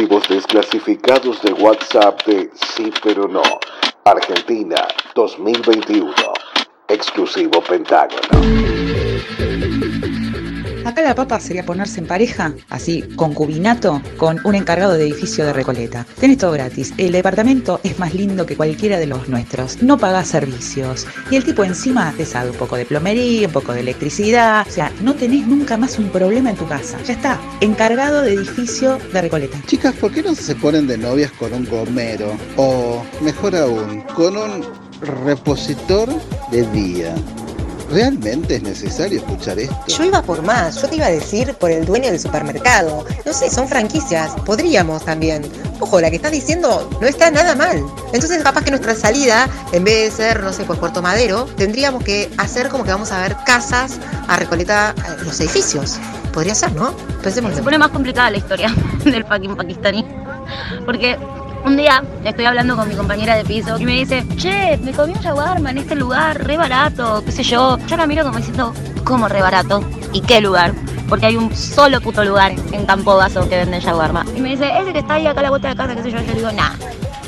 archivos desclasificados de WhatsApp de Sí pero no. Argentina 2021. Exclusivo Pentágono. La papa sería ponerse en pareja, así, concubinato, con un encargado de edificio de Recoleta. Tenés todo gratis. El departamento es más lindo que cualquiera de los nuestros. No pagás servicios. Y el tipo encima te sabe un poco de plomería, un poco de electricidad. O sea, no tenés nunca más un problema en tu casa. Ya está. Encargado de edificio de Recoleta. Chicas, ¿por qué no se ponen de novias con un gomero? O, mejor aún, con un repositor de día. ¿Realmente es necesario escuchar esto? Yo iba por más, yo te iba a decir por el dueño del supermercado. No sé, son franquicias, podríamos también. Ojo, la que estás diciendo no está nada mal. Entonces capaz que nuestra salida, en vez de ser, no sé, por Puerto Madero, tendríamos que hacer como que vamos a ver casas a Recoleta, los edificios. Podría ser, ¿no? Pensemos Se pone más complicada la historia del fucking pakistaní. Porque un día estoy hablando con mi compañera de piso y me dice, che, me comí un shawarma en este lugar, re barato, qué sé yo. Yo la miro como diciendo, ¿cómo re barato? ¿Y qué lugar? Porque hay un solo puto lugar en Campo Vaso que vende shawarma. Y me dice, ese que está ahí acá a la vuelta de casa, qué sé yo. Yo digo, nah.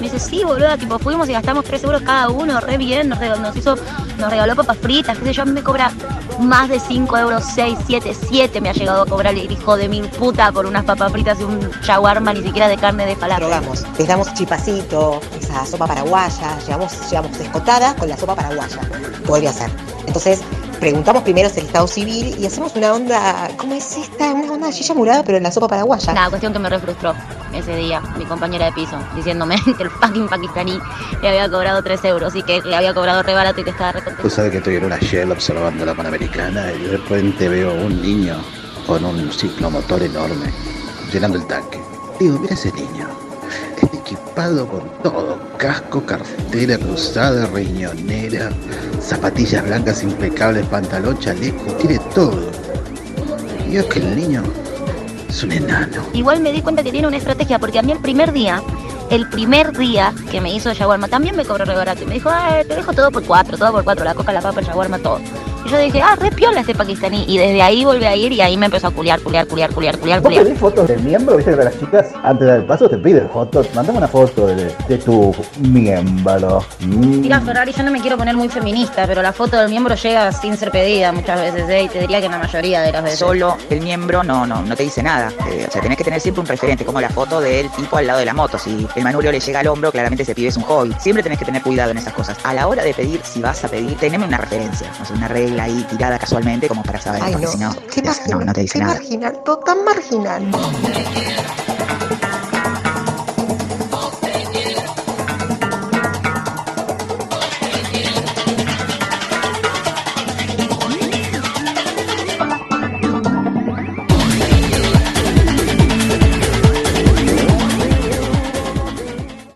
Me dice, sí, boluda, tipo, fuimos y gastamos 3 euros cada uno, re bien, nos, regaló, hizo, nos regaló papas fritas, qué sé yo, a mí me cobra más de 5 euros, 6, 7, 7 me ha llegado a cobrar el hijo de mil puta por unas papas fritas y un shawarma ni siquiera de carne de falafel. Rogamos, les damos chipacito, esa sopa paraguaya, llevamos, llevamos escotada con la sopa paraguaya. Podría ser. Entonces, preguntamos primero el estado civil y hacemos una onda, ¿cómo es esta? Una onda de Gilla Murada, pero en la sopa paraguaya. Nada, cuestión que me refrustró ese día, mi compañera de piso, diciéndome que el fucking pakistaní le había cobrado 3 euros y que le había cobrado re barato y que estaba re contento. Tú sabes que estoy en una Shell observando la Panamericana y de repente veo un niño con un ciclomotor enorme llenando el tanque. Digo, mira ese niño. Está equipado con todo. Casco, cartera cruzada, riñonera, zapatillas blancas impecables, pantalón, chaleco, tiene todo. Y es que el niño es un enano. Igual me di cuenta que tiene una estrategia, porque a mí el primer día, el primer día que me hizo el shawarma, también me cobró re barato. Y me dijo, te dejo todo por cuatro, todo por cuatro, la coca, la papa, el shawarma, todo. Y yo dije, ah, re piola este pakistaní. Y desde ahí volví a ir y ahí me empezó a culiar, culiar, culiar, culiar, culiar, ¿Vos culiar. pedís fotos del miembro? Viste que las chicas antes del paso te piden fotos. Mándame una foto de, de tu miembro. Mm. Mira, Ferrari, yo no me quiero poner muy feminista, pero la foto del miembro llega sin ser pedida muchas veces, ¿eh? Y te diría que en la mayoría de las veces. Solo el miembro no, no, no te dice nada. Eh, o sea, tenés que tener siempre un referente, como la foto del tipo al lado de la moto. Si el manubrio le llega al hombro, claramente ese pibe es un hobby. Siempre tenés que tener cuidado en esas cosas. A la hora de pedir, si vas a pedir, teneme una referencia. O sea, una regla ahí tirada casualmente como para saber, Ay, porque no. si no, Qué no, no te dice qué nada. marginal, todo tan marginal.